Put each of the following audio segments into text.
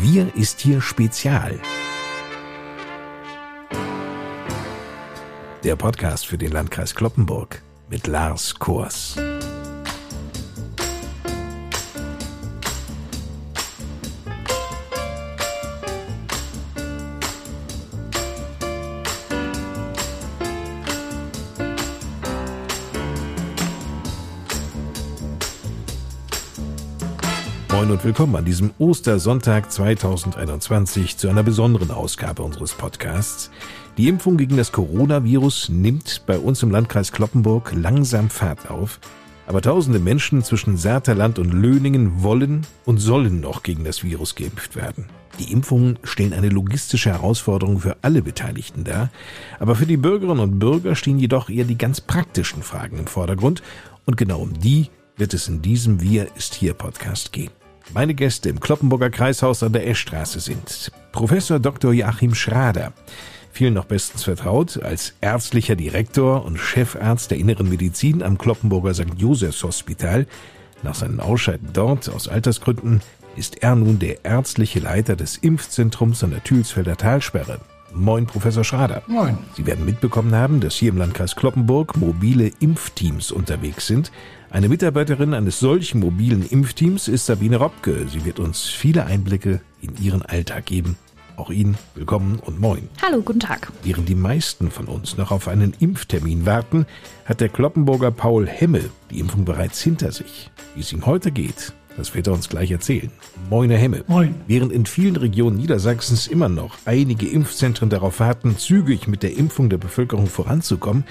Wir ist hier Spezial. Der Podcast für den Landkreis Kloppenburg mit Lars Kors. Willkommen an diesem Ostersonntag 2021 zu einer besonderen Ausgabe unseres Podcasts. Die Impfung gegen das Coronavirus nimmt bei uns im Landkreis Kloppenburg langsam Fahrt auf. Aber tausende Menschen zwischen Saterland und Löningen wollen und sollen noch gegen das Virus geimpft werden. Die Impfungen stellen eine logistische Herausforderung für alle Beteiligten dar, aber für die Bürgerinnen und Bürger stehen jedoch eher die ganz praktischen Fragen im Vordergrund und genau um die wird es in diesem Wir ist hier Podcast gehen. Meine Gäste im Kloppenburger Kreishaus an der Eschstraße sind Professor Dr. Joachim Schrader, vielen noch bestens vertraut als ärztlicher Direktor und Chefarzt der Inneren Medizin am Kloppenburger St. Josephs Hospital. Nach seinem Ausscheiden dort aus Altersgründen ist er nun der ärztliche Leiter des Impfzentrums an der Thülsfelder Talsperre. Moin, Professor Schrader. Moin. Sie werden mitbekommen haben, dass hier im Landkreis Kloppenburg mobile Impfteams unterwegs sind. Eine Mitarbeiterin eines solchen mobilen Impfteams ist Sabine Robke. Sie wird uns viele Einblicke in ihren Alltag geben. Auch Ihnen willkommen und moin. Hallo, guten Tag. Während die meisten von uns noch auf einen Impftermin warten, hat der Kloppenburger Paul Hemmel die Impfung bereits hinter sich. Wie es ihm heute geht, das wird er uns gleich erzählen. Moin, Herr Hemme. Moin. Während in vielen Regionen Niedersachsens immer noch einige Impfzentren darauf warten, zügig mit der Impfung der Bevölkerung voranzukommen,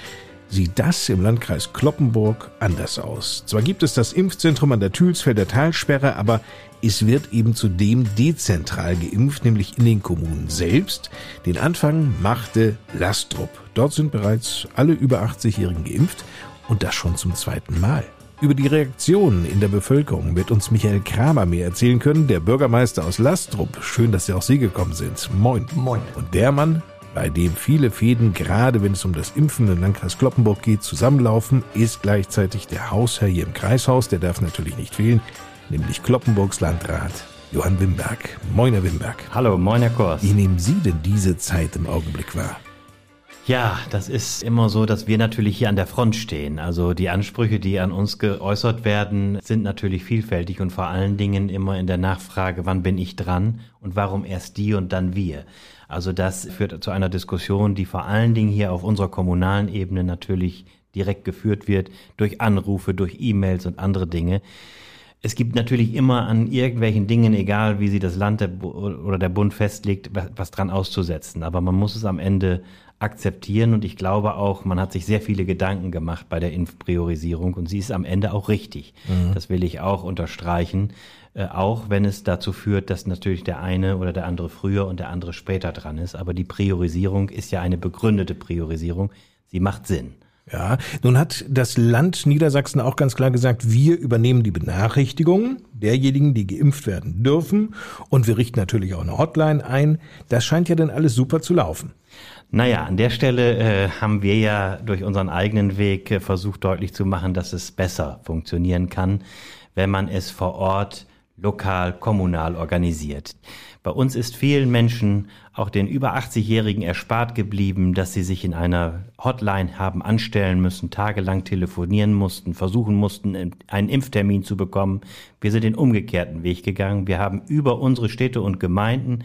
sieht das im Landkreis Kloppenburg anders aus. Zwar gibt es das Impfzentrum an der Thülsfelder Talsperre, aber es wird eben zudem dezentral geimpft, nämlich in den Kommunen selbst. Den Anfang machte Lastrup. Dort sind bereits alle über 80-Jährigen geimpft und das schon zum zweiten Mal. Über die Reaktionen in der Bevölkerung wird uns Michael Kramer mehr erzählen können, der Bürgermeister aus Lastrup. Schön, dass Sie auch Sie gekommen sind. Moin. Moin. Und der Mann, bei dem viele Fäden, gerade wenn es um das Impfen im Landkreis Kloppenburg geht, zusammenlaufen, ist gleichzeitig der Hausherr hier im Kreishaus. Der darf natürlich nicht fehlen, nämlich Kloppenburgs Landrat Johann Wimberg. Moin, Herr Wimberg. Hallo, moin, Herr Kors. Wie nehmen Sie denn diese Zeit im Augenblick wahr? Ja, das ist immer so, dass wir natürlich hier an der Front stehen. Also die Ansprüche, die an uns geäußert werden, sind natürlich vielfältig und vor allen Dingen immer in der Nachfrage, wann bin ich dran und warum erst die und dann wir. Also das führt zu einer Diskussion, die vor allen Dingen hier auf unserer kommunalen Ebene natürlich direkt geführt wird, durch Anrufe, durch E-Mails und andere Dinge. Es gibt natürlich immer an irgendwelchen Dingen, egal wie sie das Land oder der Bund festlegt, was dran auszusetzen. Aber man muss es am Ende akzeptieren und ich glaube auch, man hat sich sehr viele Gedanken gemacht bei der Impfpriorisierung und sie ist am Ende auch richtig. Mhm. Das will ich auch unterstreichen, äh, auch wenn es dazu führt, dass natürlich der eine oder der andere früher und der andere später dran ist. Aber die Priorisierung ist ja eine begründete Priorisierung. Sie macht Sinn. Ja, nun hat das Land Niedersachsen auch ganz klar gesagt, wir übernehmen die Benachrichtigungen derjenigen, die geimpft werden dürfen und wir richten natürlich auch eine Hotline ein. Das scheint ja dann alles super zu laufen. Naja, an der Stelle äh, haben wir ja durch unseren eigenen Weg äh, versucht deutlich zu machen, dass es besser funktionieren kann, wenn man es vor Ort lokal, kommunal organisiert. Bei uns ist vielen Menschen, auch den über 80-Jährigen, erspart geblieben, dass sie sich in einer Hotline haben anstellen müssen, tagelang telefonieren mussten, versuchen mussten, einen Impftermin zu bekommen. Wir sind den umgekehrten Weg gegangen. Wir haben über unsere Städte und Gemeinden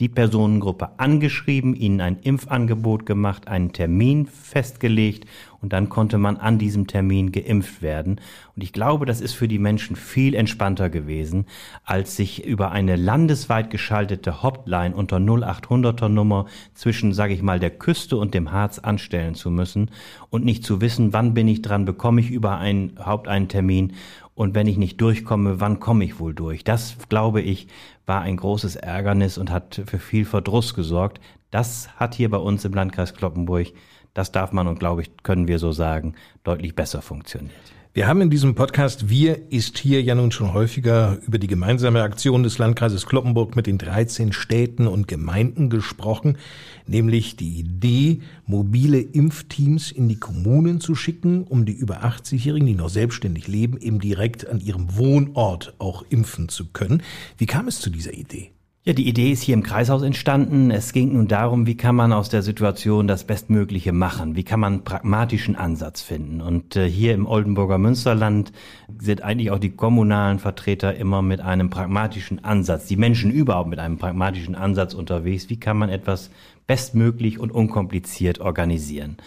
die Personengruppe angeschrieben, ihnen ein Impfangebot gemacht, einen Termin festgelegt und dann konnte man an diesem Termin geimpft werden. Und ich glaube, das ist für die Menschen viel entspannter gewesen, als sich über eine landesweit geschaltete Hotline unter 0800er Nummer zwischen, sage ich mal, der Küste und dem Harz anstellen zu müssen und nicht zu wissen, wann bin ich dran, bekomme ich überhaupt einen Termin und wenn ich nicht durchkomme, wann komme ich wohl durch? Das, glaube ich, war ein großes Ärgernis und hat für viel Verdruss gesorgt. Das hat hier bei uns im Landkreis Kloppenburg, das darf man und glaube ich, können wir so sagen, deutlich besser funktioniert. Wir haben in diesem Podcast Wir ist hier ja nun schon häufiger über die gemeinsame Aktion des Landkreises Kloppenburg mit den 13 Städten und Gemeinden gesprochen, nämlich die Idee, mobile Impfteams in die Kommunen zu schicken, um die über 80-Jährigen, die noch selbstständig leben, eben direkt an ihrem Wohnort auch impfen zu können. Wie kam es zu dieser Idee? Ja, die Idee ist hier im Kreishaus entstanden. Es ging nun darum, wie kann man aus der Situation das Bestmögliche machen? Wie kann man einen pragmatischen Ansatz finden? Und äh, hier im Oldenburger Münsterland sind eigentlich auch die kommunalen Vertreter immer mit einem pragmatischen Ansatz, die Menschen überhaupt mit einem pragmatischen Ansatz unterwegs. Wie kann man etwas bestmöglich und unkompliziert organisieren?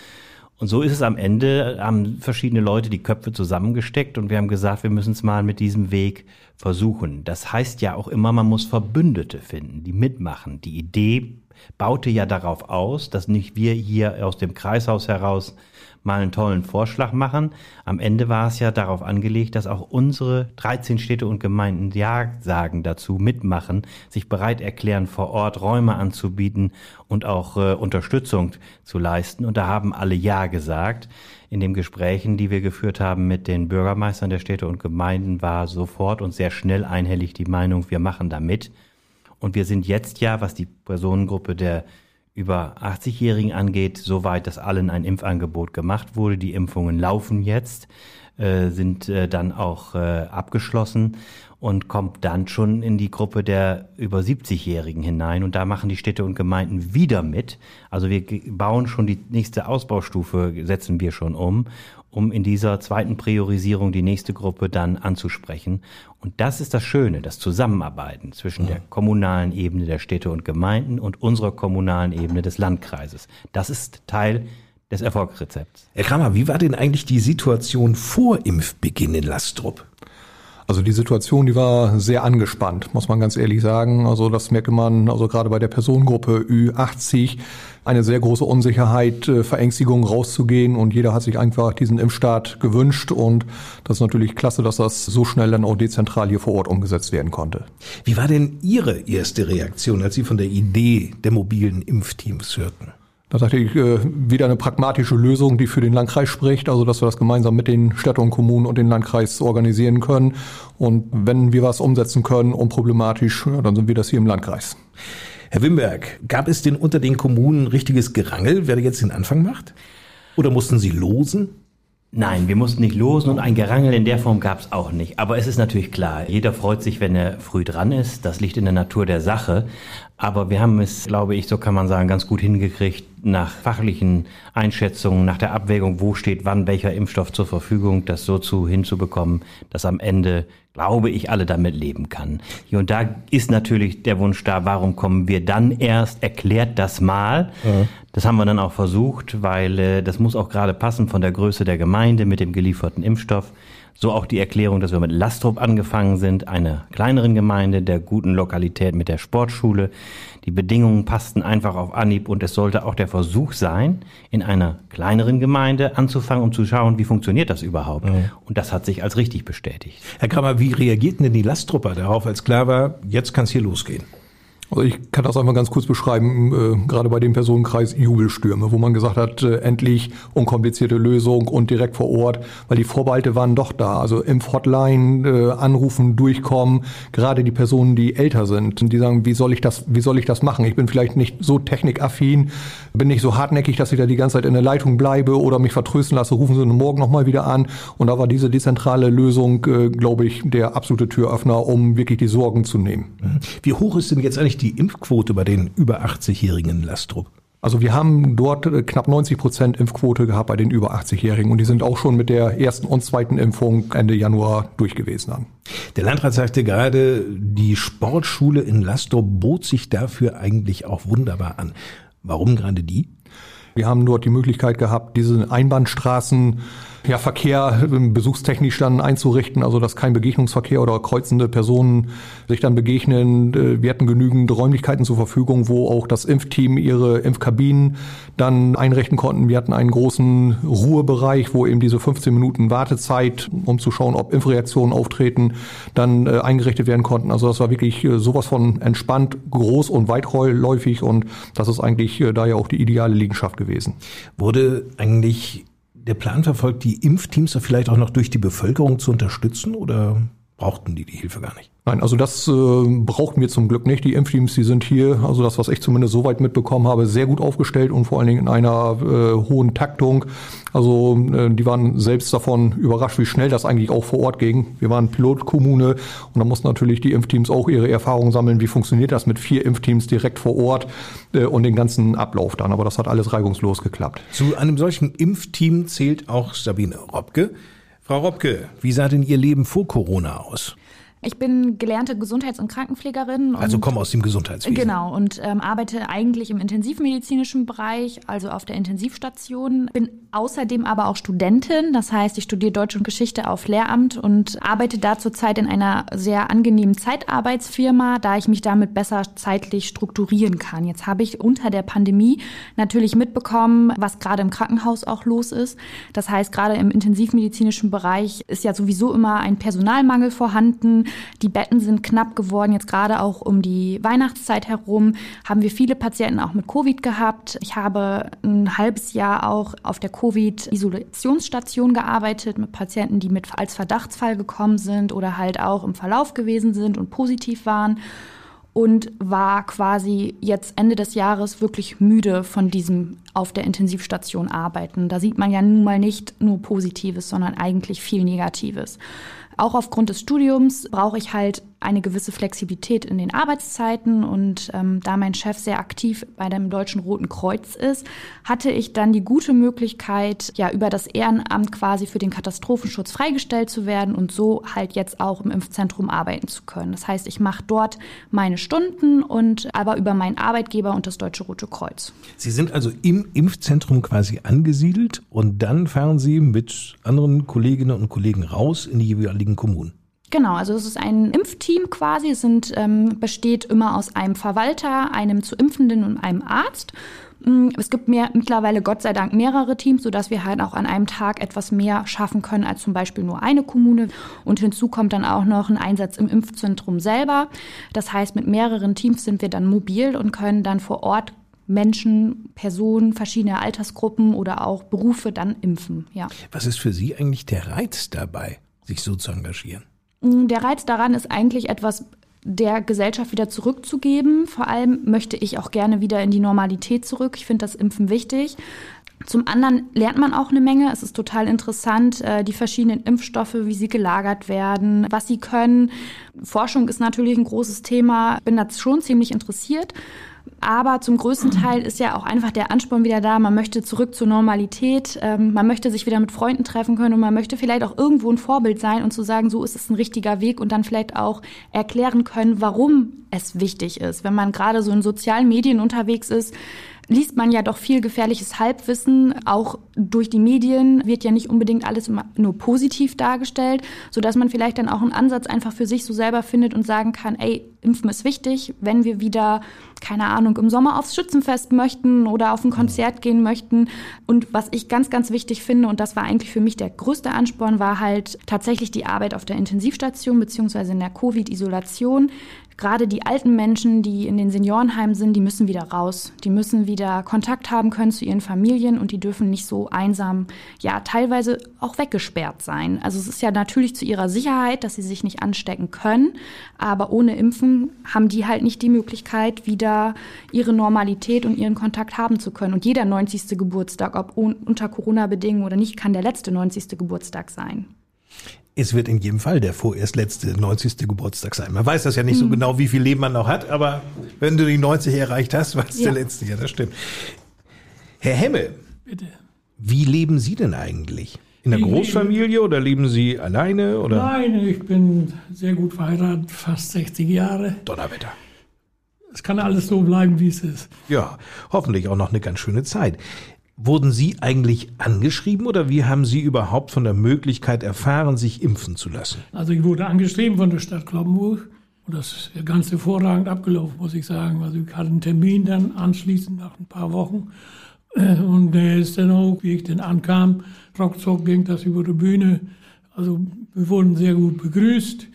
Und so ist es am Ende, haben verschiedene Leute die Köpfe zusammengesteckt und wir haben gesagt, wir müssen es mal mit diesem Weg versuchen. Das heißt ja auch immer, man muss Verbündete finden, die mitmachen. Die Idee baute ja darauf aus, dass nicht wir hier aus dem Kreishaus heraus mal einen tollen Vorschlag machen. Am Ende war es ja darauf angelegt, dass auch unsere 13 Städte und Gemeinden Ja sagen dazu, mitmachen, sich bereit erklären, vor Ort Räume anzubieten und auch äh, Unterstützung zu leisten. Und da haben alle Ja gesagt. In den Gesprächen, die wir geführt haben mit den Bürgermeistern der Städte und Gemeinden, war sofort und sehr schnell einhellig die Meinung, wir machen da mit. Und wir sind jetzt ja, was die Personengruppe der über 80-Jährigen angeht, soweit, dass allen ein Impfangebot gemacht wurde. Die Impfungen laufen jetzt, äh, sind äh, dann auch äh, abgeschlossen und kommt dann schon in die Gruppe der über 70-Jährigen hinein. Und da machen die Städte und Gemeinden wieder mit. Also wir bauen schon die nächste Ausbaustufe, setzen wir schon um, um in dieser zweiten Priorisierung die nächste Gruppe dann anzusprechen. Und das ist das Schöne, das Zusammenarbeiten zwischen der kommunalen Ebene der Städte und Gemeinden und unserer kommunalen Ebene des Landkreises. Das ist Teil des Erfolgsrezepts. Herr Kramer, wie war denn eigentlich die Situation vor Impfbeginn in Lastrup? Also die Situation, die war sehr angespannt, muss man ganz ehrlich sagen. Also das merkt man, also gerade bei der Personengruppe Ü80, eine sehr große Unsicherheit, äh, Verängstigung rauszugehen und jeder hat sich einfach diesen Impfstart gewünscht und das ist natürlich klasse, dass das so schnell dann auch dezentral hier vor Ort umgesetzt werden konnte. Wie war denn Ihre erste Reaktion, als Sie von der Idee der mobilen Impfteams hörten? Da dachte ich, äh, wieder eine pragmatische Lösung, die für den Landkreis spricht, also dass wir das gemeinsam mit den Städten und Kommunen und den Landkreis organisieren können. Und wenn wir was umsetzen können, unproblematisch, ja, dann sind wir das hier im Landkreis. Herr Wimberg, gab es denn unter den Kommunen richtiges Gerangel, wer jetzt den Anfang macht? Oder mussten Sie losen? Nein, wir mussten nicht losen und ein Gerangel in der Form gab es auch nicht. Aber es ist natürlich klar, jeder freut sich, wenn er früh dran ist. Das liegt in der Natur der Sache. Aber wir haben es, glaube ich, so kann man sagen, ganz gut hingekriegt, nach fachlichen Einschätzungen, nach der Abwägung, wo steht wann welcher Impfstoff zur Verfügung, das so zu hinzubekommen, dass am Ende, glaube ich, alle damit leben kann. Hier und da ist natürlich der Wunsch da, warum kommen wir dann erst, erklärt das mal. Ja. Das haben wir dann auch versucht, weil äh, das muss auch gerade passen von der Größe der Gemeinde mit dem gelieferten Impfstoff. So auch die Erklärung, dass wir mit Lastrup angefangen sind, einer kleineren Gemeinde, der guten Lokalität mit der Sportschule. Die Bedingungen passten einfach auf Anhieb und es sollte auch der Versuch sein, in einer kleineren Gemeinde anzufangen, um zu schauen, wie funktioniert das überhaupt. Mhm. Und das hat sich als richtig bestätigt. Herr Kramer, wie reagierten denn die Lastrupper darauf, als klar war, jetzt kann es hier losgehen? Also ich kann das einmal ganz kurz beschreiben, äh, gerade bei dem Personenkreis Jubelstürme, wo man gesagt hat, äh, endlich unkomplizierte Lösung und direkt vor Ort, weil die Vorbehalte waren doch da. Also im Hotline äh, anrufen, durchkommen, gerade die Personen, die älter sind, die sagen, wie soll ich das, wie soll ich das machen? Ich bin vielleicht nicht so technikaffin, bin nicht so hartnäckig, dass ich da die ganze Zeit in der Leitung bleibe oder mich vertrösten lasse, rufen Sie morgen nochmal wieder an. Und da war diese dezentrale Lösung, äh, glaube ich, der absolute Türöffner, um wirklich die Sorgen zu nehmen. Wie hoch ist denn jetzt eigentlich die Impfquote bei den über 80-Jährigen in Lastrup? Also wir haben dort äh, knapp 90 Prozent Impfquote gehabt bei den über 80-Jährigen und die sind auch schon mit der ersten und zweiten Impfung Ende Januar durch gewesen. Dann. Der Landrat sagte gerade, die Sportschule in Lastrup bot sich dafür eigentlich auch wunderbar an. Warum gerade die? Wir haben dort die Möglichkeit gehabt, diese Einbahnstraßen ja, Verkehr besuchstechnisch dann einzurichten, also dass kein Begegnungsverkehr oder kreuzende Personen sich dann begegnen. Äh, wir hatten genügend Räumlichkeiten zur Verfügung, wo auch das Impfteam ihre Impfkabinen dann einrichten konnten. Wir hatten einen großen Ruhebereich, wo eben diese 15 Minuten Wartezeit, um zu schauen, ob Impfreaktionen auftreten, dann äh, eingerichtet werden konnten. Also das war wirklich äh, sowas von entspannt, groß und weitläufig und das ist eigentlich da ja auch die ideale Liegenschaft gewesen. Wurde eigentlich der Plan verfolgt, die Impfteams vielleicht auch noch durch die Bevölkerung zu unterstützen oder brauchten die die Hilfe gar nicht. Nein, also das äh, brauchten wir zum Glück nicht. Die Impfteams, die sind hier, also das, was ich zumindest soweit mitbekommen habe, sehr gut aufgestellt und vor allen Dingen in einer äh, hohen Taktung. Also äh, die waren selbst davon überrascht, wie schnell das eigentlich auch vor Ort ging. Wir waren Pilotkommune und da mussten natürlich die Impfteams auch ihre Erfahrungen sammeln, wie funktioniert das mit vier Impfteams direkt vor Ort äh, und den ganzen Ablauf dann. Aber das hat alles reibungslos geklappt. Zu einem solchen Impfteam zählt auch Sabine Robke. Frau Robke, wie sah denn Ihr Leben vor Corona aus? Ich bin gelernte Gesundheits- und Krankenpflegerin. Also komme aus dem Gesundheitswesen. Genau und ähm, arbeite eigentlich im intensivmedizinischen Bereich, also auf der Intensivstation. Bin außerdem aber auch Studentin, das heißt, ich studiere Deutsch und Geschichte auf Lehramt und arbeite da zurzeit in einer sehr angenehmen Zeitarbeitsfirma, da ich mich damit besser zeitlich strukturieren kann. Jetzt habe ich unter der Pandemie natürlich mitbekommen, was gerade im Krankenhaus auch los ist. Das heißt, gerade im intensivmedizinischen Bereich ist ja sowieso immer ein Personalmangel vorhanden. Die Betten sind knapp geworden. Jetzt gerade auch um die Weihnachtszeit herum haben wir viele Patienten auch mit Covid gehabt. Ich habe ein halbes Jahr auch auf der Covid-Isolationsstation gearbeitet mit Patienten, die mit als Verdachtsfall gekommen sind oder halt auch im Verlauf gewesen sind und positiv waren und war quasi jetzt Ende des Jahres wirklich müde von diesem auf der Intensivstation arbeiten. Da sieht man ja nun mal nicht nur Positives, sondern eigentlich viel Negatives. Auch aufgrund des Studiums brauche ich halt eine gewisse Flexibilität in den Arbeitszeiten und ähm, da mein Chef sehr aktiv bei dem Deutschen Roten Kreuz ist, hatte ich dann die gute Möglichkeit, ja über das Ehrenamt quasi für den Katastrophenschutz freigestellt zu werden und so halt jetzt auch im Impfzentrum arbeiten zu können. Das heißt, ich mache dort meine Stunden und aber über meinen Arbeitgeber und das Deutsche Rote Kreuz. Sie sind also im Impfzentrum quasi angesiedelt und dann fahren Sie mit anderen Kolleginnen und Kollegen raus in die jeweiligen Kommunen. Genau, also es ist ein Impfteam quasi. Es sind, ähm, besteht immer aus einem Verwalter, einem zu Impfenden und einem Arzt. Mm, es gibt mehr, mittlerweile Gott sei Dank mehrere Teams, sodass wir halt auch an einem Tag etwas mehr schaffen können als zum Beispiel nur eine Kommune. Und hinzu kommt dann auch noch ein Einsatz im Impfzentrum selber. Das heißt, mit mehreren Teams sind wir dann mobil und können dann vor Ort Menschen, Personen, verschiedene Altersgruppen oder auch Berufe dann impfen. Ja. Was ist für Sie eigentlich der Reiz dabei, sich so zu engagieren? Mm, der Reiz daran ist eigentlich etwas der Gesellschaft wieder zurückzugeben. Vor allem möchte ich auch gerne wieder in die Normalität zurück. Ich finde das Impfen wichtig. Zum anderen lernt man auch eine Menge. Es ist total interessant, äh, die verschiedenen Impfstoffe, wie sie gelagert werden, was sie können. Forschung ist natürlich ein großes Thema. Bin da schon ziemlich interessiert. Aber zum größten Teil ist ja auch einfach der Ansporn wieder da. Man möchte zurück zur Normalität. Ähm, man möchte sich wieder mit Freunden treffen können und man möchte vielleicht auch irgendwo ein Vorbild sein und zu sagen, so ist es ein richtiger Weg und dann vielleicht auch erklären können, warum es wichtig ist. Wenn man gerade so in sozialen Medien unterwegs ist, liest man ja doch viel gefährliches Halbwissen. Auch durch die Medien wird ja nicht unbedingt alles immer nur positiv dargestellt, sodass man vielleicht dann auch einen Ansatz einfach für sich so selber findet und sagen kann, ey, Impfen ist wichtig, wenn wir wieder, keine Ahnung, im Sommer aufs Schützenfest möchten oder auf ein Konzert gehen möchten. Und was ich ganz, ganz wichtig finde, und das war eigentlich für mich der größte Ansporn, war halt tatsächlich die Arbeit auf der Intensivstation beziehungsweise in der Covid-Isolation gerade die alten Menschen, die in den Seniorenheimen sind, die müssen wieder raus. Die müssen wieder Kontakt haben können zu ihren Familien und die dürfen nicht so einsam, ja, teilweise auch weggesperrt sein. Also es ist ja natürlich zu ihrer Sicherheit, dass sie sich nicht anstecken können, aber ohne Impfen haben die halt nicht die Möglichkeit, wieder ihre Normalität und ihren Kontakt haben zu können. Und jeder 90. Geburtstag, ob unter Corona-Bedingungen oder nicht, kann der letzte 90. Geburtstag sein. Es wird in jedem Fall der vorerst letzte 90. Geburtstag sein. Man weiß das ja nicht so mhm. genau, wie viel Leben man noch hat, aber wenn du die 90 erreicht hast, war es ja. der letzte. Ja, das stimmt. Herr Hemme. Bitte. Wie leben Sie denn eigentlich? In einer Großfamilie oder leben Sie alleine? Oder? Nein, ich bin sehr gut verheiratet, fast 60 Jahre. Donnerwetter. Es kann alles so bleiben, wie es ist. Ja, hoffentlich auch noch eine ganz schöne Zeit. Wurden Sie eigentlich angeschrieben oder wie haben Sie überhaupt von der Möglichkeit erfahren, sich impfen zu lassen? Also ich wurde angeschrieben von der Stadt Kloppenburg und das ist ganz hervorragend abgelaufen, muss ich sagen. Also ich hatte einen Termin dann anschließend nach ein paar Wochen äh, und der ist dann auch, wie ich dann ankam, ruckzuck ging das über die Bühne. Also wir wurden sehr gut begrüßt,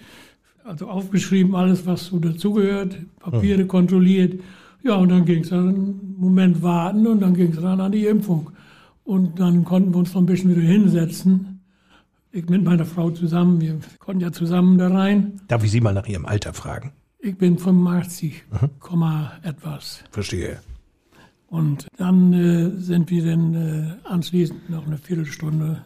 also aufgeschrieben alles, was so dazugehört, Papiere mhm. kontrolliert ja, und dann ging es dann einen Moment warten und dann ging es dann an die Impfung. Und dann konnten wir uns noch ein bisschen wieder hinsetzen. Ich mit meiner Frau zusammen, wir konnten ja zusammen da rein. Darf ich Sie mal nach Ihrem Alter fragen? Ich bin 85, Komma etwas. Verstehe. Und dann äh, sind wir dann äh, anschließend noch eine Viertelstunde,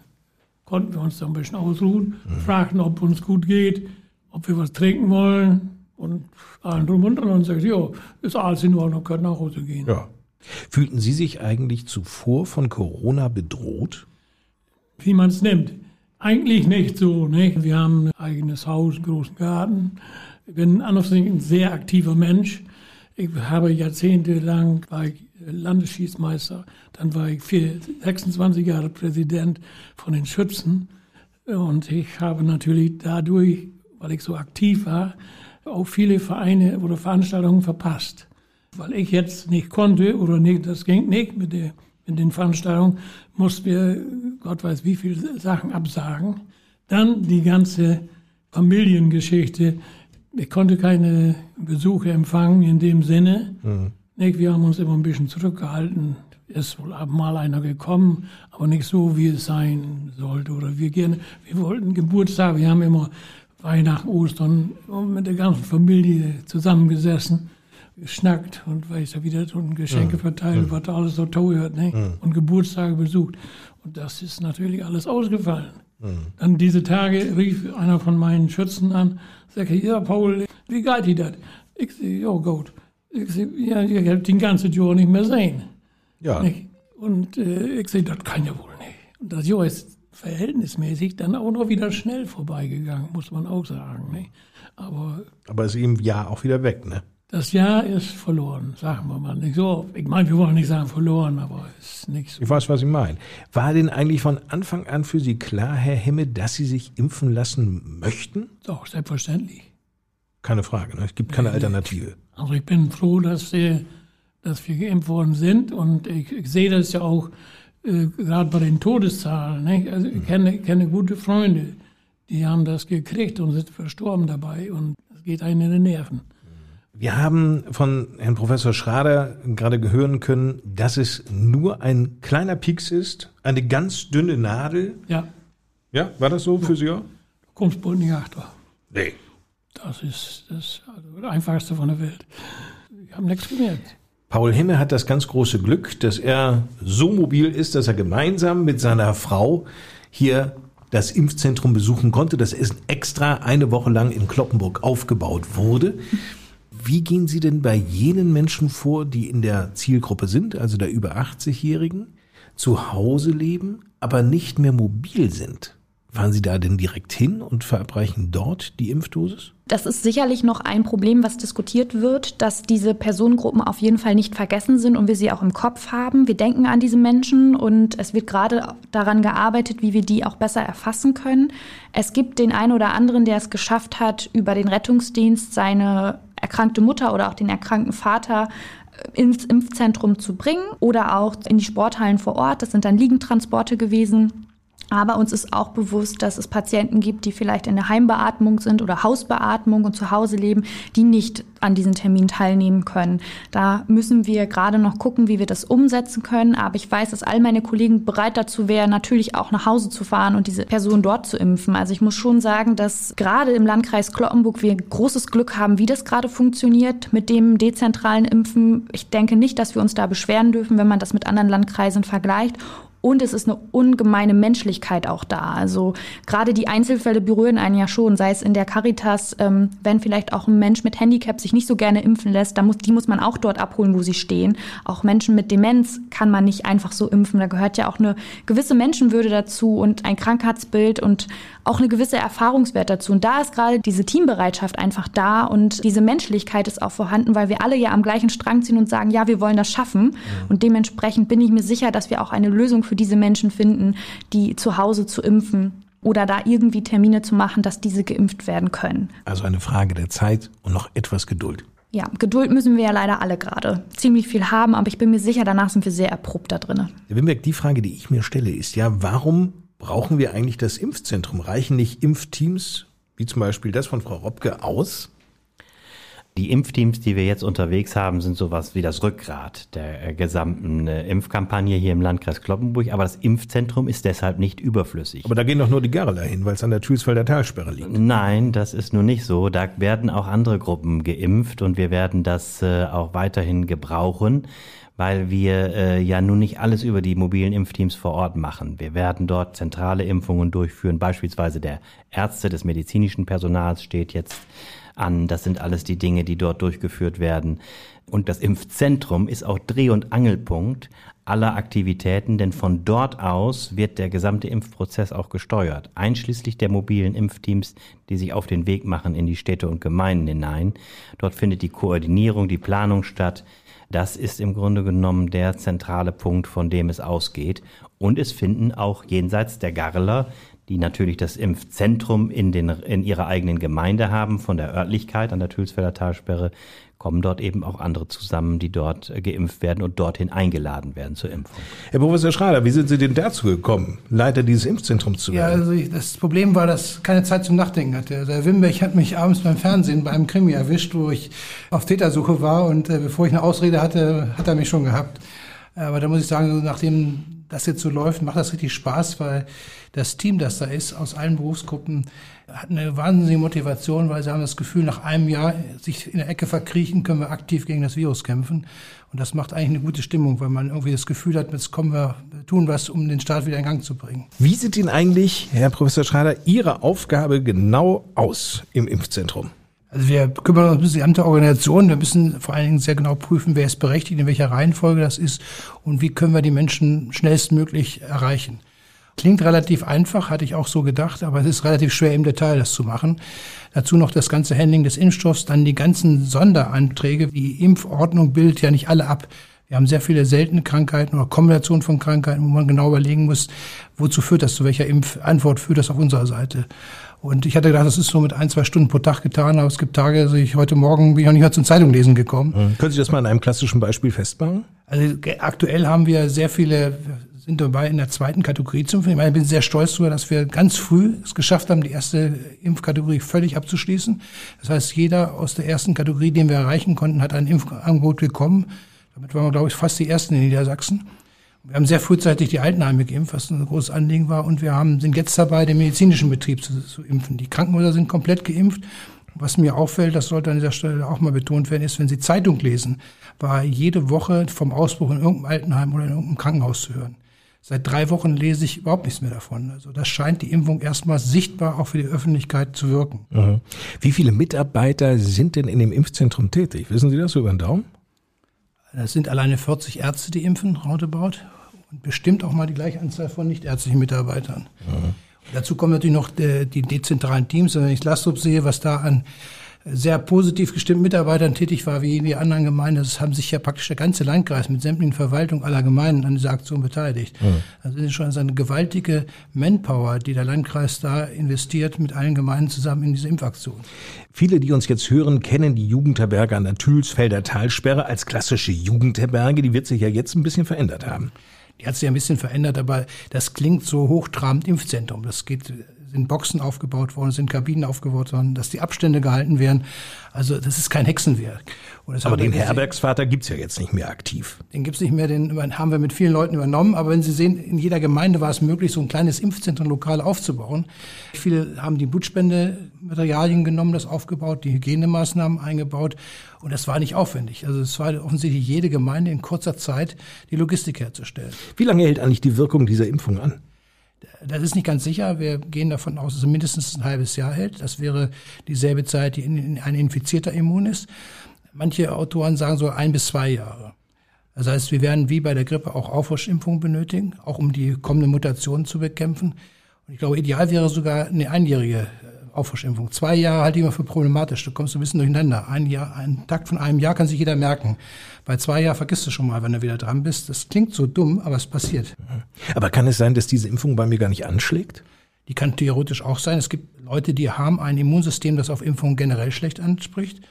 konnten wir uns dann ein bisschen ausruhen, fragten, ob uns gut geht, ob wir was trinken wollen. Und allen drum und dran und sagten, ja, ist alles in Ordnung, könnt nach Hause gehen. Ja. Fühlten Sie sich eigentlich zuvor von Corona bedroht? Wie man es nimmt. Eigentlich nicht so. Nicht? Wir haben ein eigenes Haus, einen großen Garten. Ich bin an und für sich ein sehr aktiver Mensch. Ich habe jahrzehntelang war ich Landesschießmeister, dann war ich vier, 26 Jahre Präsident von den Schützen und ich habe natürlich dadurch, weil ich so aktiv war, auch viele Vereine oder Veranstaltungen verpasst. Weil ich jetzt nicht konnte oder nicht, das ging nicht mit, der, mit den Veranstaltungen, mussten wir, Gott weiß wie viele Sachen absagen. Dann die ganze Familiengeschichte. Ich konnte keine Besuche empfangen in dem Sinne. Nicht? Wir haben uns immer ein bisschen zurückgehalten. Es ist wohl mal einer gekommen, aber nicht so, wie es sein sollte. Oder wir gerne, wir wollten Geburtstag, wir haben immer Weihnachten, Ostern mit der ganzen Familie zusammengesessen, geschnackt und weiß ja wieder und Geschenke verteilt, was da alles so teuer hat, ne? und Geburtstage besucht. Und das ist natürlich alles ausgefallen. Dann diese Tage rief einer von meinen Schützen an, sagte, ja, Paul, wie geht dir das? Ich sage, ja, gut. Ich sage, ja, ich habe den ganzen Jahr nicht mehr sehen. Ja. Nicht? Und äh, ich sage, das kann ja wohl nicht. Und das Jahr ist verhältnismäßig dann auch noch wieder schnell vorbeigegangen, muss man auch sagen. Nicht? Aber Aber ist im Jahr auch wieder weg, ne? das Jahr ist verloren, sagen wir mal. Nicht so, ich meine, wir wollen nicht sagen verloren, aber es ist nicht so. Ich weiß, was Sie meinen. War denn eigentlich von Anfang an für Sie klar, Herr Hemme, dass Sie sich impfen lassen möchten? Doch, selbstverständlich. Keine Frage, ne? Es gibt keine Alternative. Also ich bin froh, dass, wir, dass wir geimpft worden sind und ich, ich sehe das ja auch äh, gerade bei den Todeszahlen. Nicht? Also ich kenne, kenne gute Freunde, die haben das gekriegt und sind verstorben dabei und es geht einem in die Nerven. Wir haben von Herrn Professor Schrader gerade hören können, dass es nur ein kleiner Pieks ist, eine ganz dünne Nadel. Ja, Ja, war das so für Sie auch? du kommst bald nicht achter. Nee. Das ist das, also das Einfachste von der Welt. Ich habe nichts gemerkt. Paul Himme hat das ganz große Glück, dass er so mobil ist, dass er gemeinsam mit seiner Frau hier das Impfzentrum besuchen konnte, das ist extra eine Woche lang in Kloppenburg aufgebaut wurde. Wie gehen Sie denn bei jenen Menschen vor, die in der Zielgruppe sind, also der über 80-Jährigen, zu Hause leben, aber nicht mehr mobil sind? Fahren Sie da denn direkt hin und verabreichen dort die Impfdosis? Das ist sicherlich noch ein Problem, was diskutiert wird, dass diese Personengruppen auf jeden Fall nicht vergessen sind und wir sie auch im Kopf haben. Wir denken an diese Menschen und es wird gerade daran gearbeitet, wie wir die auch besser erfassen können. Es gibt den einen oder anderen, der es geschafft hat, über den Rettungsdienst seine erkrankte Mutter oder auch den erkrankten Vater ins Impfzentrum zu bringen oder auch in die Sporthallen vor Ort. Das sind dann Liegentransporte gewesen. Aber uns ist auch bewusst, dass es Patienten gibt, die vielleicht in der Heimbeatmung sind oder Hausbeatmung und zu Hause leben, die nicht an diesen Termin teilnehmen können. Da müssen wir gerade noch gucken, wie wir das umsetzen können. Aber ich weiß, dass all meine Kollegen bereit dazu wären, natürlich auch nach Hause zu fahren und diese Person dort zu impfen. Also ich muss schon sagen, dass gerade im Landkreis Cloppenburg wir großes Glück haben, wie das gerade funktioniert mit dem dezentralen Impfen. Ich denke nicht, dass wir uns da beschweren dürfen, wenn man das mit anderen Landkreisen vergleicht. Und es ist eine ungemeine Menschlichkeit auch da. Also gerade die Einzelfälle berühren einen ja schon, sei es in der Caritas, ähm, wenn vielleicht auch ein Mensch mit Handicap sich nicht so gerne impfen lässt, da muss, die muss man auch dort abholen, wo sie stehen. Auch Menschen mit Demenz kann man nicht einfach so impfen. Da gehört ja auch eine gewisse Menschenwürde dazu und ein Krankheitsbild und auch eine gewisse Erfahrungswert dazu. Und da ist gerade diese Teambereitschaft einfach da und diese Menschlichkeit ist auch vorhanden, weil wir alle ja am gleichen Strang ziehen und sagen, ja, wir wollen das schaffen. Und dementsprechend bin ich mir sicher, dass wir auch eine Lösung für diese Menschen finden, die zu Hause zu impfen oder da irgendwie Termine zu machen, dass diese geimpft werden können. Also eine Frage der Zeit und noch etwas Geduld. Ja, Geduld müssen wir ja leider alle gerade ziemlich viel haben, aber ich bin mir sicher, danach sind wir sehr erprobt da drin. Herr Wimberg, die Frage, die ich mir stelle, ist ja, warum brauchen wir eigentlich das Impfzentrum? Reichen nicht Impfteams, wie zum Beispiel das von Frau Robke, aus? Die Impfteams, die wir jetzt unterwegs haben, sind sowas wie das Rückgrat der äh, gesamten äh, Impfkampagne hier im Landkreis Kloppenburg. Aber das Impfzentrum ist deshalb nicht überflüssig. Aber da gehen doch nur die Garreler hin, weil es an der Thülsfelder Talsperre liegt. Nein, das ist nur nicht so. Da werden auch andere Gruppen geimpft und wir werden das äh, auch weiterhin gebrauchen weil wir äh, ja nun nicht alles über die mobilen Impfteams vor Ort machen. Wir werden dort zentrale Impfungen durchführen, beispielsweise der Ärzte des medizinischen Personals steht jetzt an. Das sind alles die Dinge, die dort durchgeführt werden. Und das Impfzentrum ist auch Dreh- und Angelpunkt aller Aktivitäten, denn von dort aus wird der gesamte Impfprozess auch gesteuert, einschließlich der mobilen Impfteams, die sich auf den Weg machen in die Städte und Gemeinden hinein. Dort findet die Koordinierung, die Planung statt. Das ist im Grunde genommen der zentrale Punkt, von dem es ausgeht. Und es finden auch jenseits der Garler, die natürlich das Impfzentrum in, den, in ihrer eigenen Gemeinde haben, von der Örtlichkeit an der Thülsfelder Talsperre, kommen dort eben auch andere zusammen, die dort äh, geimpft werden und dorthin eingeladen werden zur Impfung. Herr Professor Schrader, wie sind Sie denn dazu gekommen, Leiter dieses Impfzentrums zu werden? Ja, also ich, das Problem war, dass ich keine Zeit zum Nachdenken hatte. Also Herr Wimberg hat mich abends beim Fernsehen bei einem Krimi erwischt, wo ich auf Tätersuche war und äh, bevor ich eine Ausrede hatte, hat er mich schon gehabt. Aber da muss ich sagen, nachdem das jetzt so läuft, macht das richtig Spaß, weil das Team, das da ist, aus allen Berufsgruppen, hat eine wahnsinnige Motivation, weil sie haben das Gefühl, nach einem Jahr sich in der Ecke verkriechen, können wir aktiv gegen das Virus kämpfen. Und das macht eigentlich eine gute Stimmung, weil man irgendwie das Gefühl hat, jetzt kommen wir, tun was, um den Staat wieder in Gang zu bringen. Wie sieht denn eigentlich, Herr Professor Schrader, Ihre Aufgabe genau aus im Impfzentrum? Also wir kümmern uns um die gesamte Organisation. Wir müssen vor allen Dingen sehr genau prüfen, wer ist berechtigt, in welcher Reihenfolge das ist und wie können wir die Menschen schnellstmöglich erreichen. Klingt relativ einfach, hatte ich auch so gedacht, aber es ist relativ schwer im Detail, das zu machen. Dazu noch das ganze Handling des Impfstoffs, dann die ganzen Sonderanträge. Die Impfordnung bildet ja nicht alle ab. Wir haben sehr viele seltene Krankheiten oder Kombinationen von Krankheiten, wo man genau überlegen muss, wozu führt das, zu welcher Impfantwort führt das auf unserer Seite. Und ich hatte gedacht, das ist so mit ein, zwei Stunden pro Tag getan, aber es gibt Tage, also ich heute Morgen bin ich noch nicht mal zur Zeitung lesen gekommen. Mhm. Können Sie das mal an einem klassischen Beispiel festmachen? Also aktuell haben wir sehr viele sind dabei in der zweiten Kategorie zu impfen. Ich bin sehr stolz darüber, dass wir ganz früh es geschafft haben, die erste Impfkategorie völlig abzuschließen. Das heißt, jeder aus der ersten Kategorie, den wir erreichen konnten, hat ein Impfangebot bekommen. Damit waren wir, glaube ich, fast die ersten in Niedersachsen. Wir haben sehr frühzeitig die Altenheime geimpft, was ein großes Anliegen war. Und wir haben, sind jetzt dabei, den medizinischen Betrieb zu, zu impfen. Die Krankenhäuser sind komplett geimpft. Was mir auffällt, das sollte an dieser Stelle auch mal betont werden, ist, wenn Sie Zeitung lesen, war jede Woche vom Ausbruch in irgendeinem Altenheim oder in irgendeinem Krankenhaus zu hören. Seit drei Wochen lese ich überhaupt nichts mehr davon. Also das scheint die Impfung erstmal sichtbar auch für die Öffentlichkeit zu wirken. Mhm. Wie viele Mitarbeiter sind denn in dem Impfzentrum tätig? Wissen Sie das über den Daumen? Das sind alleine 40 Ärzte, die impfen, roundabout. Und bestimmt auch mal die gleiche Anzahl von nichtärztlichen Mitarbeitern. Mhm. Dazu kommen natürlich noch die, die dezentralen Teams. Wenn ich Lastrup sehe, was da an sehr positiv gestimmten Mitarbeitern tätig war, wie in die anderen Gemeinden. Das haben sich ja praktisch der ganze Landkreis mit sämtlichen Verwaltungen aller Gemeinden an dieser Aktion beteiligt. Mhm. Also das ist schon eine gewaltige Manpower, die der Landkreis da investiert mit allen Gemeinden zusammen in diese Impfaktion. Viele, die uns jetzt hören, kennen die Jugendherberge an der Thülsfelder Talsperre als klassische Jugendherberge. Die wird sich ja jetzt ein bisschen verändert haben. Die hat sich ein bisschen verändert, aber das klingt so hochtrabend Impfzentrum. Das geht sind Boxen aufgebaut worden, sind Kabinen aufgebaut worden, dass die Abstände gehalten werden. Also das ist kein Hexenwerk. aber den Herbergsvater gibt's ja jetzt nicht mehr aktiv. Den gibt's nicht mehr, den haben wir mit vielen Leuten übernommen. Aber wenn Sie sehen, in jeder Gemeinde war es möglich, so ein kleines Impfzentrum lokal aufzubauen. Viele haben die Blutspendematerialien genommen, das aufgebaut, die Hygienemaßnahmen eingebaut. Und das war nicht aufwendig. Also es war offensichtlich jede Gemeinde in kurzer Zeit die Logistik herzustellen. Wie lange hält eigentlich die Wirkung dieser Impfung an? Das ist nicht ganz sicher. Wir gehen davon aus, dass es mindestens ein halbes Jahr hält. Das wäre dieselbe Zeit, die ein Infizierter immun ist. Manche Autoren sagen so ein bis zwei Jahre. Das heißt, wir werden wie bei der Grippe auch Auffrischimpfungen benötigen, auch um die kommenden Mutationen zu bekämpfen. Und ich glaube, ideal wäre sogar eine einjährige Auffrischimpfung. Zwei Jahre halte ich immer für problematisch. Du kommst ein bisschen durcheinander. Ein Jahr, ein Takt von einem Jahr kann sich jeder merken. Bei zwei Jahren vergisst du schon mal, wenn du wieder dran bist. Das klingt so dumm, aber es passiert. Aber kann es sein, dass diese Impfung bei mir gar nicht anschlägt? Die kann theoretisch auch sein. Es gibt Leute, die haben ein Immunsystem, das auf Impfungen generell schlecht anspricht.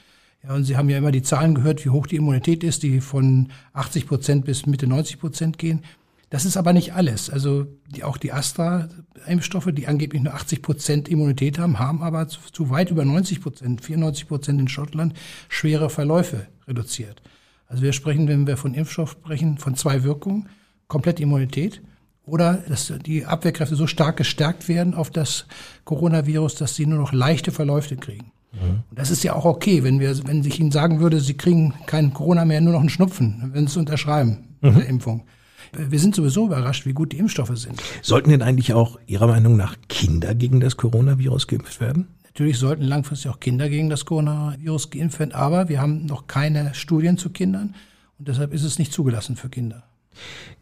Ja, und Sie haben ja immer die Zahlen gehört, wie hoch die Immunität ist, die von 80 Prozent bis Mitte 90 Prozent gehen. Das ist aber nicht alles. Also die, auch die Astra-Impfstoffe, die angeblich nur 80 Prozent Immunität haben, haben aber zu, zu weit über 90 Prozent, 94 Prozent in Schottland, schwere Verläufe reduziert. Also wir sprechen, wenn wir von Impfstoff sprechen, von zwei Wirkungen. Komplette Immunität oder dass die Abwehrkräfte so stark gestärkt werden auf das Coronavirus, dass sie nur noch leichte Verläufe kriegen. Mhm. Und das ist ja auch okay, wenn wir, wenn ich Ihnen sagen würde, Sie kriegen kein Corona mehr, nur noch einen Schnupfen, wenn Sie es unterschreiben mhm. der Impfung. Wir sind sowieso überrascht, wie gut die Impfstoffe sind. Sollten denn eigentlich auch Ihrer Meinung nach Kinder gegen das Coronavirus geimpft werden? Natürlich sollten langfristig auch Kinder gegen das Coronavirus geimpft werden, aber wir haben noch keine Studien zu Kindern und deshalb ist es nicht zugelassen für Kinder.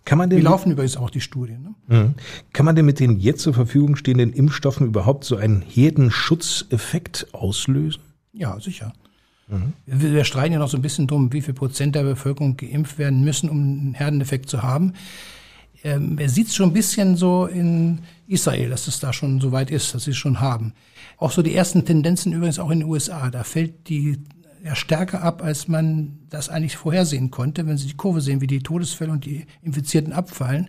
Kann man denn, die laufen übrigens auch die Studien. Ne? Mhm. Kann man denn mit den jetzt zur Verfügung stehenden Impfstoffen überhaupt so einen Herdenschutzeffekt auslösen? Ja, sicher. Mhm. Wir, streiten ja noch so ein bisschen drum, wie viel Prozent der Bevölkerung geimpft werden müssen, um einen Herdeneffekt zu haben. Ähm, er sieht es schon ein bisschen so in Israel, dass es da schon so weit ist, dass sie es schon haben. Auch so die ersten Tendenzen übrigens auch in den USA. Da fällt die ja stärker ab, als man das eigentlich vorhersehen konnte, wenn Sie die Kurve sehen, wie die Todesfälle und die Infizierten abfallen.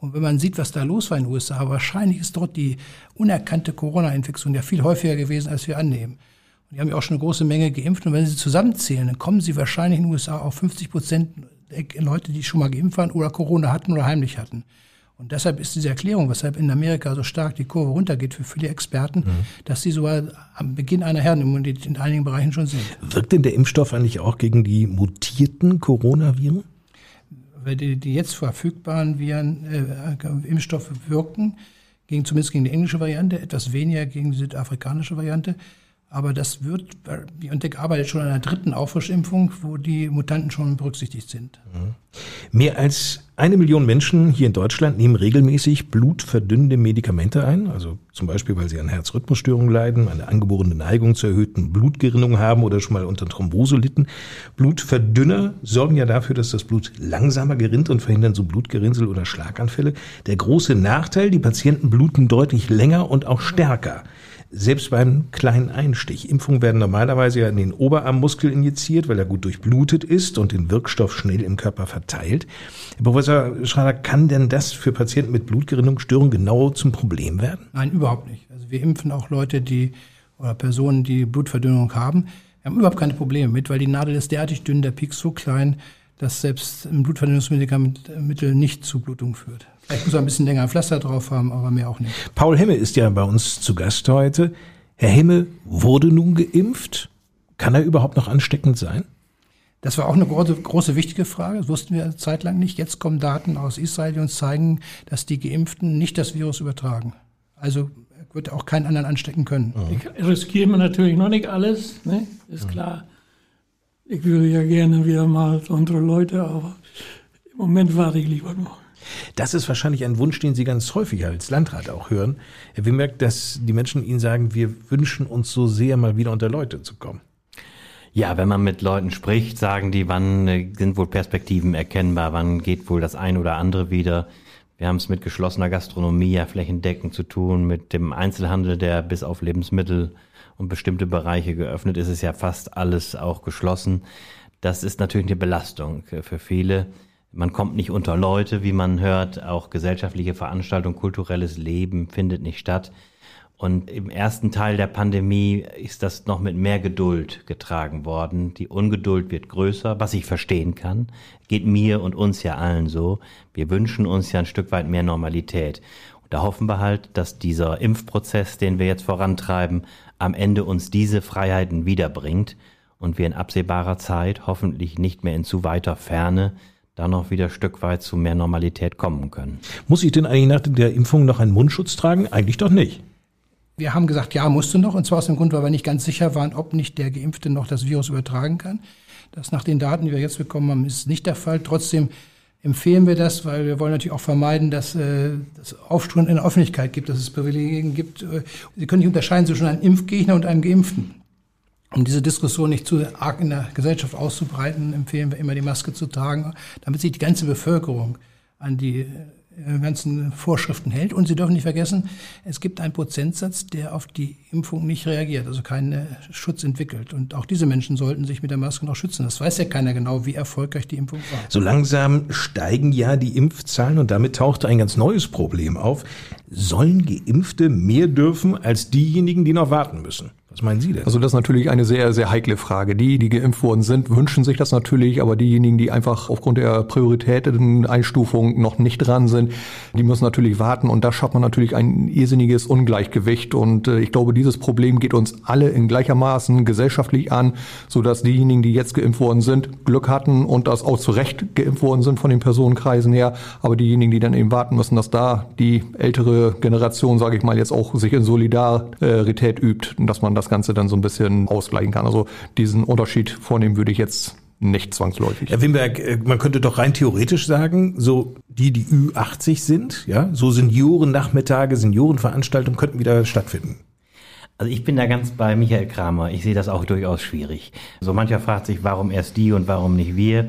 Und wenn man sieht, was da los war in den USA, wahrscheinlich ist dort die unerkannte Corona-Infektion ja viel häufiger gewesen, als wir annehmen. Und die haben ja auch schon eine große Menge geimpft. Und wenn Sie zusammenzählen, dann kommen Sie wahrscheinlich in den USA auf 50 Prozent Leute, die schon mal geimpft waren oder Corona hatten oder heimlich hatten. Und deshalb ist diese Erklärung, weshalb in Amerika so stark die Kurve runtergeht für viele Experten, mhm. dass sie sogar am Beginn einer Herdenimmunität in einigen Bereichen schon sind. Wirkt denn der Impfstoff eigentlich auch gegen die mutierten Coronaviren? Die, die jetzt verfügbaren Viren, äh, Impfstoffe wirken, gegen, zumindest gegen die englische Variante, etwas weniger gegen die südafrikanische Variante. Aber das wird, BioNTech arbeitet schon an einer dritten Auffrischimpfung, wo die Mutanten schon berücksichtigt sind. Mhm. Mehr als eine Million Menschen hier in Deutschland nehmen regelmäßig blutverdünnende Medikamente ein, also zum Beispiel, weil sie an Herzrhythmusstörungen leiden, eine angeborene Neigung zur erhöhten Blutgerinnung haben oder schon mal unter Thrombose litten. Blutverdünner sorgen ja dafür, dass das Blut langsamer gerinnt und verhindern so Blutgerinnsel oder Schlaganfälle. Der große Nachteil, die Patienten bluten deutlich länger und auch stärker selbst beim kleinen Einstich. Impfungen werden normalerweise ja in den Oberarmmuskel injiziert, weil er gut durchblutet ist und den Wirkstoff schnell im Körper verteilt. Herr Professor Schrader, kann denn das für Patienten mit Blutgerinnungsstörungen genau zum Problem werden? Nein, überhaupt nicht. Also wir impfen auch Leute, die oder Personen, die Blutverdünnung haben. Wir haben überhaupt keine Probleme mit, weil die Nadel ist derartig dünn, der Peak so klein, dass selbst ein Blutverdünnungsmittel nicht zu Blutung führt. Vielleicht muss er ein bisschen länger ein Pflaster drauf haben, aber mehr auch nicht. Paul Hemme ist ja bei uns zu Gast heute. Herr Hemme wurde nun geimpft. Kann er überhaupt noch ansteckend sein? Das war auch eine große, große wichtige Frage. Das wussten wir zeitlang nicht. Jetzt kommen Daten aus Israel, die uns zeigen, dass die Geimpften nicht das Virus übertragen. Also wird auch keinen anderen anstecken können. Ich riskiere mir natürlich noch nicht alles, ne? ist klar. Ich würde ja gerne wieder mal andere Leute, aber im Moment warte ich lieber noch. Das ist wahrscheinlich ein Wunsch, den Sie ganz häufig als Landrat auch hören. Herr Wimmerk, dass die Menschen Ihnen sagen, wir wünschen uns so sehr, mal wieder unter Leute zu kommen. Ja, wenn man mit Leuten spricht, sagen die, wann äh, sind wohl Perspektiven erkennbar, wann geht wohl das ein oder andere wieder. Wir haben es mit geschlossener Gastronomie ja flächendeckend zu tun, mit dem Einzelhandel, der bis auf Lebensmittel und bestimmte Bereiche geöffnet ist, ist ja fast alles auch geschlossen. Das ist natürlich eine Belastung für viele. Man kommt nicht unter Leute, wie man hört. Auch gesellschaftliche Veranstaltungen, kulturelles Leben findet nicht statt. Und im ersten Teil der Pandemie ist das noch mit mehr Geduld getragen worden. Die Ungeduld wird größer, was ich verstehen kann. Geht mir und uns ja allen so. Wir wünschen uns ja ein Stück weit mehr Normalität. Und da hoffen wir halt, dass dieser Impfprozess, den wir jetzt vorantreiben, am Ende uns diese Freiheiten wiederbringt und wir in absehbarer Zeit, hoffentlich nicht mehr in zu weiter Ferne, da noch wieder ein Stück weit zu mehr Normalität kommen können. Muss ich denn eigentlich nach der Impfung noch einen Mundschutz tragen? Eigentlich doch nicht. Wir haben gesagt, ja, musst du noch. Und zwar aus dem Grund, weil wir nicht ganz sicher waren, ob nicht der Geimpfte noch das Virus übertragen kann. Das nach den Daten, die wir jetzt bekommen haben, ist nicht der Fall. Trotzdem empfehlen wir das, weil wir wollen natürlich auch vermeiden, dass äh, es Aufspuren in der Öffentlichkeit gibt, dass es Privilegien gibt. Sie können nicht unterscheiden zwischen einem Impfgegner und einem Geimpften. Um diese Diskussion nicht zu arg in der Gesellschaft auszubreiten, empfehlen wir immer die Maske zu tragen, damit sich die ganze Bevölkerung an die äh, ganzen Vorschriften hält. Und Sie dürfen nicht vergessen, es gibt einen Prozentsatz, der auf die Impfung nicht reagiert, also keinen Schutz entwickelt. Und auch diese Menschen sollten sich mit der Maske noch schützen. Das weiß ja keiner genau, wie erfolgreich die Impfung war. So langsam steigen ja die Impfzahlen und damit taucht ein ganz neues Problem auf. Sollen Geimpfte mehr dürfen als diejenigen, die noch warten müssen? Was meinen Sie denn? Also das ist natürlich eine sehr, sehr heikle Frage. Die, die geimpft worden sind, wünschen sich das natürlich, aber diejenigen, die einfach aufgrund der Prioritäteneinstufung noch nicht dran sind, die müssen natürlich warten und da schafft man natürlich ein irrsinniges Ungleichgewicht und äh, ich glaube, dieses Problem geht uns alle in gleichermaßen gesellschaftlich an, sodass diejenigen, die jetzt geimpft worden sind, Glück hatten und das auch zu Recht geimpft worden sind von den Personenkreisen her, aber diejenigen, die dann eben warten müssen, dass da die ältere Generation, sage ich mal, jetzt auch sich in Solidarität übt und dass man das Ganze dann so ein bisschen ausgleichen kann. Also diesen Unterschied vornehmen würde ich jetzt nicht zwangsläufig. Herr Wimberg, äh, man könnte doch rein theoretisch sagen, so die, die Ü80 sind, ja, so Seniorennachmittage, Seniorenveranstaltungen könnten wieder stattfinden. Also ich bin da ganz bei Michael Kramer. Ich sehe das auch durchaus schwierig. So mancher fragt sich, warum erst die und warum nicht wir.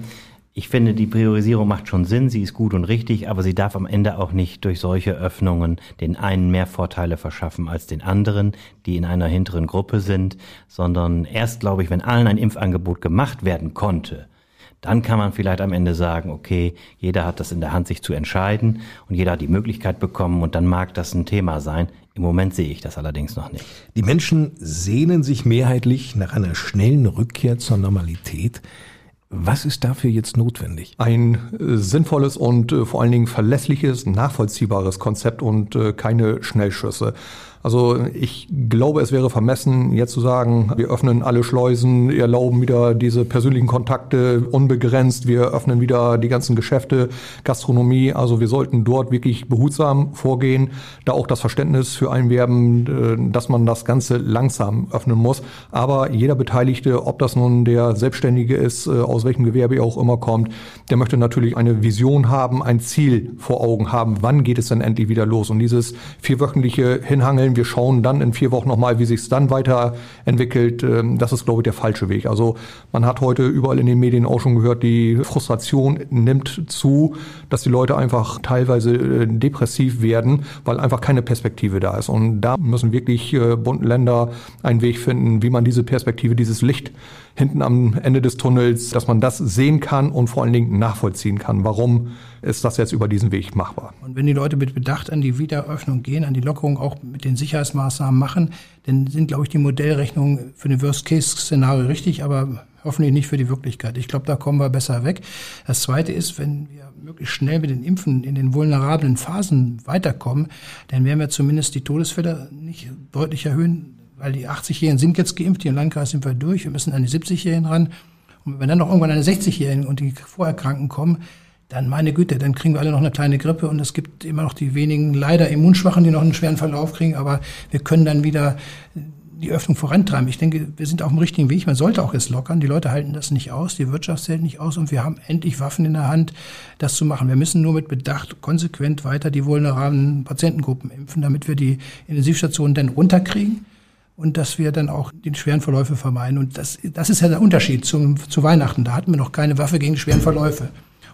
Ich finde, die Priorisierung macht schon Sinn, sie ist gut und richtig, aber sie darf am Ende auch nicht durch solche Öffnungen den einen mehr Vorteile verschaffen als den anderen, die in einer hinteren Gruppe sind, sondern erst, glaube ich, wenn allen ein Impfangebot gemacht werden konnte, dann kann man vielleicht am Ende sagen, okay, jeder hat das in der Hand, sich zu entscheiden und jeder hat die Möglichkeit bekommen und dann mag das ein Thema sein. Im Moment sehe ich das allerdings noch nicht. Die Menschen sehnen sich mehrheitlich nach einer schnellen Rückkehr zur Normalität. Was ist dafür jetzt notwendig? Ein äh, sinnvolles und äh, vor allen Dingen verlässliches, nachvollziehbares Konzept und äh, keine Schnellschüsse. Also ich glaube, es wäre vermessen, jetzt zu sagen, wir öffnen alle Schleusen, erlauben wieder diese persönlichen Kontakte unbegrenzt, wir öffnen wieder die ganzen Geschäfte, Gastronomie. Also wir sollten dort wirklich behutsam vorgehen, da auch das Verständnis für einwerben, äh, dass man das Ganze langsam öffnen muss. Aber jeder Beteiligte, ob das nun der Selbstständige ist, äh, aus welchem Gewerbe er auch immer kommt, der möchte natürlich eine Vision haben, ein Ziel vor Augen haben, wann geht es denn endlich wieder los. Und dieses vierwöchentliche Hinhangeln stellen. Wir schauen dann in vier Wochen nochmal, wie sich es dann weiterentwickelt. Ähm, das ist, glaube ich, der falsche Weg. Also man hat heute überall in den Medien auch schon gehört, die Frustration nimmt zu, dass die Leute einfach teilweise äh, depressiv werden, weil einfach keine Perspektive da ist. Und da müssen wirklich äh, Bund Länder einen Weg finden, wie man diese Perspektive, dieses Licht hinten am Ende des Tunnels, dass man das sehen kann und vor allen Dingen nachvollziehen kann. Warum ist das jetzt über diesen Weg machbar? Und wenn die Leute mit Bedacht an die Wiedereröffnung gehen, an die Lockerung auch mit den Sicherheitsmaßnahmen machen, dann sind, glaube ich, die Modellrechnungen für den Worst-Case-Szenario richtig, aber hoffentlich nicht für die Wirklichkeit. Ich glaube, da kommen wir besser weg. Das Zweite ist, wenn wir möglichst schnell mit den Impfen in den vulnerablen Phasen weiterkommen, dann werden wir zumindest die Todesfälle nicht deutlich erhöhen weil die 80-Jährigen sind jetzt geimpft, hier im Landkreis sind wir durch, wir müssen an die 70-Jährigen ran. Und wenn dann noch irgendwann eine 60-Jährigen und die Vorerkrankten kommen, dann meine Güte, dann kriegen wir alle noch eine kleine Grippe und es gibt immer noch die wenigen leider Immunschwachen, die noch einen schweren Verlauf kriegen, aber wir können dann wieder die Öffnung vorantreiben. Ich denke, wir sind auf dem richtigen Weg. Man sollte auch jetzt lockern. Die Leute halten das nicht aus, die Wirtschaft hält nicht aus und wir haben endlich Waffen in der Hand, das zu machen. Wir müssen nur mit Bedacht konsequent weiter die vulnerablen Patientengruppen impfen, damit wir die Intensivstationen dann runterkriegen und dass wir dann auch die schweren Verläufe vermeiden. Und das, das ist ja der Unterschied zum, zu Weihnachten. Da hatten wir noch keine Waffe gegen schweren Verläufe.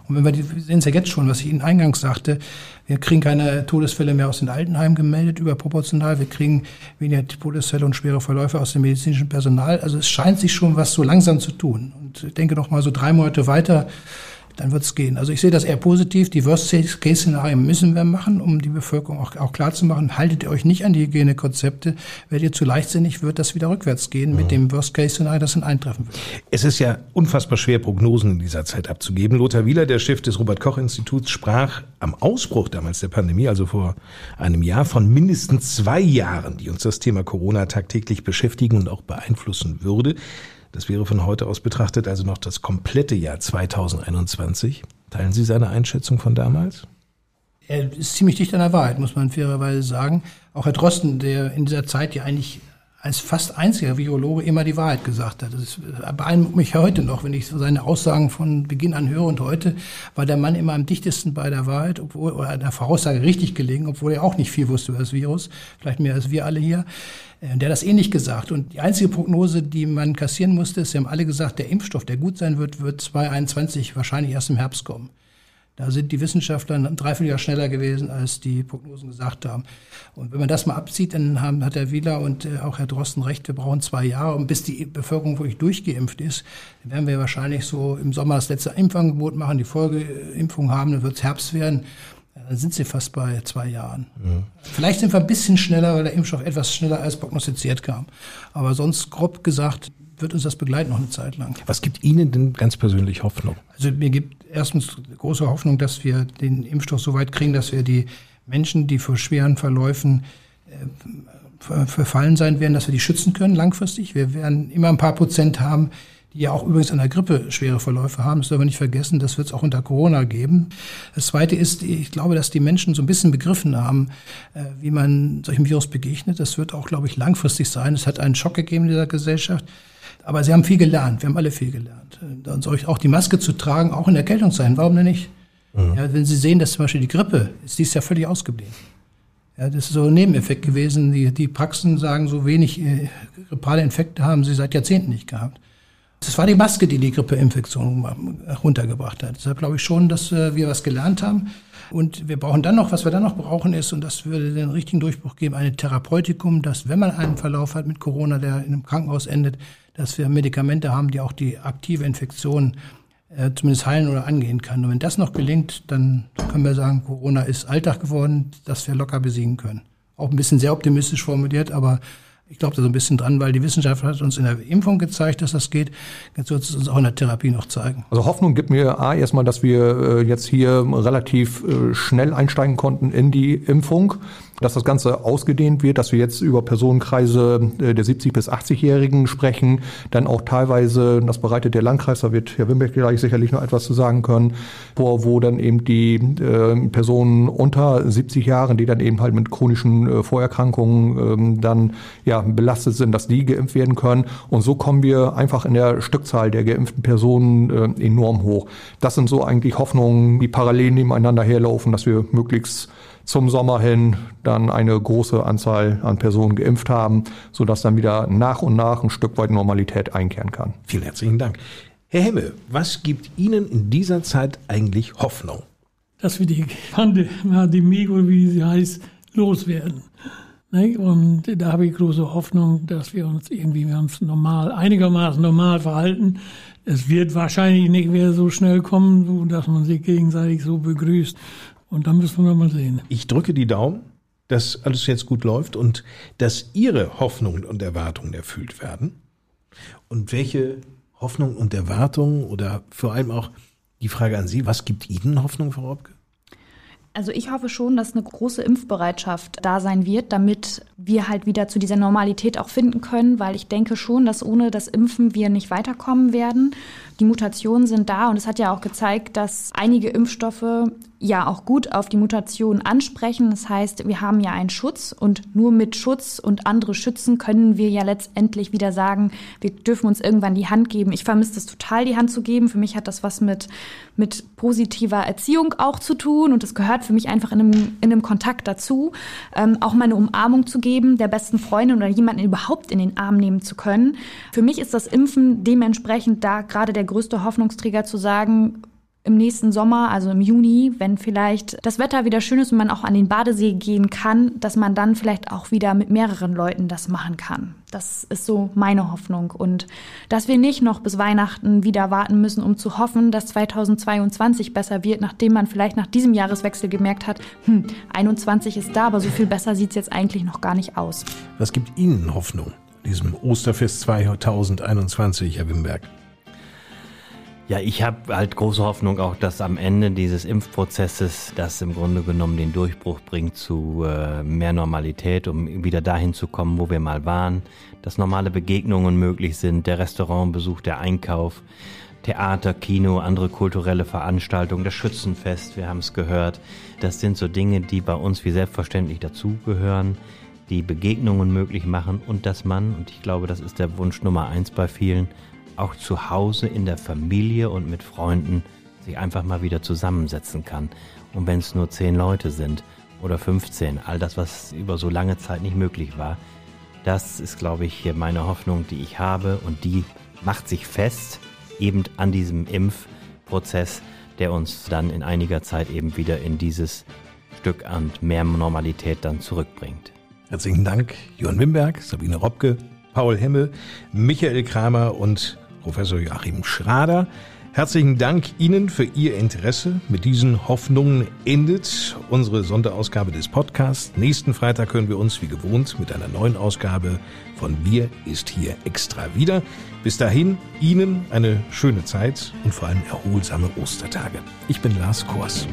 Und wenn wir, die, wir sehen es ja jetzt schon, was ich Ihnen eingangs sagte, wir kriegen keine Todesfälle mehr aus den Altenheimen gemeldet, überproportional. Wir kriegen weniger Todesfälle und schwere Verläufe aus dem medizinischen Personal. Also es scheint sich schon was so langsam zu tun. Und ich denke noch mal so drei Monate weiter, dann wird es gehen. Also ich sehe das eher positiv. Die Worst-Case-Szenarien müssen wir machen, um die Bevölkerung auch, auch klar zu machen. Haltet ihr euch nicht an die Hygienekonzepte. Werdet ihr zu leichtsinnig, wird das wieder rückwärts gehen mhm. mit dem Worst-Case-Szenario, das dann eintreffen wird. Es ist ja unfassbar schwer, Prognosen in dieser Zeit abzugeben. Lothar Wieler, der Chef des Robert-Koch-Instituts, sprach am Ausbruch damals der Pandemie, also vor einem Jahr, von mindestens zwei Jahren, die uns das Thema Corona tagtäglich beschäftigen und auch beeinflussen würde. Das wäre von heute aus betrachtet also noch das komplette Jahr 2021. Teilen Sie seine Einschätzung von damals? Er ist ziemlich dicht an der Wahrheit, muss man fairerweise sagen. Auch Herr Drosten, der in dieser Zeit ja eigentlich als fast einziger Virologe immer die Wahrheit gesagt hat. Das beeindruckt mich heute noch, wenn ich seine Aussagen von Beginn an höre. Und heute war der Mann immer am dichtesten bei der Wahrheit, obwohl, oder der Voraussage richtig gelegen, obwohl er auch nicht viel wusste über das Virus. Vielleicht mehr als wir alle hier. Äh, der hat das ähnlich gesagt. Und die einzige Prognose, die man kassieren musste, ist, sie haben alle gesagt, der Impfstoff, der gut sein wird, wird 2021 wahrscheinlich erst im Herbst kommen. Da sind die Wissenschaftler ein Dreivierteljahr schneller gewesen, als die Prognosen gesagt haben. Und wenn man das mal abzieht, dann haben, hat Herr Wieler und äh, auch Herr Drosten recht, wir brauchen zwei Jahre, und bis die Bevölkerung wirklich durchgeimpft ist, dann werden wir wahrscheinlich so im Sommer das letzte Impfangebot machen, die Folgeimpfung haben, dann wird es Herbst werden. Dann sind sie fast bei zwei Jahren. Ja. Vielleicht sind wir ein bisschen schneller, weil der Impfstoff etwas schneller als prognostiziert kam. Aber sonst grob gesagt wird uns das begleiten noch eine Zeit lang. Was gibt Ihnen denn ganz persönlich Hoffnung? Also mir gibt erstens große Hoffnung, dass wir den Impfstoff so weit kriegen, dass wir die Menschen, die vor schweren Verläufen äh, verfallen sein werden, dass wir die schützen können langfristig. Wir werden immer ein paar Prozent haben, die ja auch übrigens an der Grippe schwere Verläufe haben. Das dürfen wir nicht vergessen, das wird es auch unter Corona geben. Das Zweite ist, ich glaube, dass die Menschen so ein bisschen begriffen haben, äh, wie man solchem Virus begegnet. Das wird auch, glaube ich, langfristig sein. Es hat einen Schock gegeben in dieser Gesellschaft. Aber sie haben viel gelernt. Wir haben alle viel gelernt. Dann soll ich auch die Maske zu tragen, auch in Erkältung sein. Warum denn nicht? Mhm. Ja, wenn Sie sehen, dass zum Beispiel die Grippe ist dies ja völlig ausgeblieben. Ja, das ist so ein Nebeneffekt gewesen. Die, die Praxen sagen, so wenig äh, grippale Infekte haben sie seit Jahrzehnten nicht gehabt. Das war die Maske, die die Grippeinfektion runtergebracht hat. Deshalb glaube ich schon, dass äh, wir was gelernt haben. Und wir brauchen dann noch, was wir dann noch brauchen, ist, und das würde den richtigen Durchbruch geben, ein Therapeutikum, dass wenn man einen Verlauf hat mit Corona, der in einem Krankenhaus endet, dass wir Medikamente haben, die auch die aktive Infektion äh, zumindest heilen oder angehen kann. Und wenn das noch gelingt, dann können wir sagen, Corona ist Alltag geworden, dass wir locker besiegen können. Auch ein bisschen sehr optimistisch formuliert, aber ich glaube da so ein bisschen dran, weil die Wissenschaft hat uns in der Impfung gezeigt, dass das geht. Jetzt wird es uns auch in der Therapie noch zeigen. Also Hoffnung gibt mir A, erstmal, dass wir äh, jetzt hier relativ äh, schnell einsteigen konnten in die Impfung dass das Ganze ausgedehnt wird, dass wir jetzt über Personenkreise äh, der 70- bis 80-Jährigen sprechen, dann auch teilweise, das bereitet der Landkreis, da wird Herr Wimbeck gleich sicherlich noch etwas zu sagen können, wo, wo dann eben die äh, Personen unter 70 Jahren, die dann eben halt mit chronischen äh, Vorerkrankungen ähm, dann ja belastet sind, dass die geimpft werden können. Und so kommen wir einfach in der Stückzahl der geimpften Personen äh, enorm hoch. Das sind so eigentlich Hoffnungen, die parallel nebeneinander herlaufen, dass wir möglichst zum Sommer hin dann eine große Anzahl an Personen geimpft haben, sodass dann wieder nach und nach ein Stück weit Normalität einkehren kann. Vielen herzlichen Dank. Herr Hemme, was gibt Ihnen in dieser Zeit eigentlich Hoffnung? Dass wir die Pandemie, wie sie heißt, loswerden. Und da habe ich große Hoffnung, dass wir uns irgendwie ganz normal, einigermaßen normal verhalten. Es wird wahrscheinlich nicht mehr so schnell kommen, dass man sich gegenseitig so begrüßt. Und dann müssen wir mal sehen. Ich drücke die Daumen, dass alles jetzt gut läuft und dass Ihre Hoffnungen und Erwartungen erfüllt werden. Und welche Hoffnungen und Erwartungen oder vor allem auch die Frage an Sie, was gibt Ihnen Hoffnung, Frau Robke? Also ich hoffe schon, dass eine große Impfbereitschaft da sein wird, damit wir halt wieder zu dieser Normalität auch finden können, weil ich denke schon, dass ohne das Impfen wir nicht weiterkommen werden. Die Mutationen sind da und es hat ja auch gezeigt, dass einige Impfstoffe ja auch gut auf die Mutation ansprechen. Das heißt, wir haben ja einen Schutz und nur mit Schutz und andere schützen können wir ja letztendlich wieder sagen, wir dürfen uns irgendwann die Hand geben. Ich vermisse das total, die Hand zu geben. Für mich hat das was mit, mit positiver Erziehung auch zu tun und das gehört für mich einfach in einem, in einem Kontakt dazu. Ähm, auch mal eine Umarmung zu geben, der besten Freundin oder jemanden überhaupt in den Arm nehmen zu können. Für mich ist das Impfen dementsprechend da gerade der größte Hoffnungsträger zu sagen, im nächsten Sommer, also im Juni, wenn vielleicht das Wetter wieder schön ist und man auch an den Badesee gehen kann, dass man dann vielleicht auch wieder mit mehreren Leuten das machen kann. Das ist so meine Hoffnung. Und dass wir nicht noch bis Weihnachten wieder warten müssen, um zu hoffen, dass 2022 besser wird, nachdem man vielleicht nach diesem Jahreswechsel gemerkt hat, hm, 21 ist da, aber so viel besser sieht es jetzt eigentlich noch gar nicht aus. Was gibt Ihnen Hoffnung, diesem Osterfest 2021, Herr Wimberg? Ja, ich habe halt große Hoffnung auch, dass am Ende dieses Impfprozesses das im Grunde genommen den Durchbruch bringt zu äh, mehr Normalität, um wieder dahin zu kommen, wo wir mal waren, dass normale Begegnungen möglich sind, der Restaurantbesuch, der Einkauf, Theater, Kino, andere kulturelle Veranstaltungen, das Schützenfest, wir haben es gehört. Das sind so Dinge, die bei uns wie selbstverständlich dazugehören, die Begegnungen möglich machen und dass man, und ich glaube, das ist der Wunsch Nummer eins bei vielen, auch zu Hause in der Familie und mit Freunden sich einfach mal wieder zusammensetzen kann. Und wenn es nur zehn Leute sind oder 15, all das, was über so lange Zeit nicht möglich war, das ist, glaube ich, meine Hoffnung, die ich habe und die macht sich fest, eben an diesem Impfprozess, der uns dann in einiger Zeit eben wieder in dieses Stück an mehr Normalität dann zurückbringt. Herzlichen Dank, Johann Wimberg, Sabine Robke, Paul Hemmel, Michael Kramer und Professor Joachim Schrader. Herzlichen Dank Ihnen für Ihr Interesse. Mit diesen Hoffnungen endet unsere Sonderausgabe des Podcasts. Nächsten Freitag können wir uns wie gewohnt mit einer neuen Ausgabe von Wir ist hier extra wieder. Bis dahin Ihnen eine schöne Zeit und vor allem erholsame Ostertage. Ich bin Lars Kors.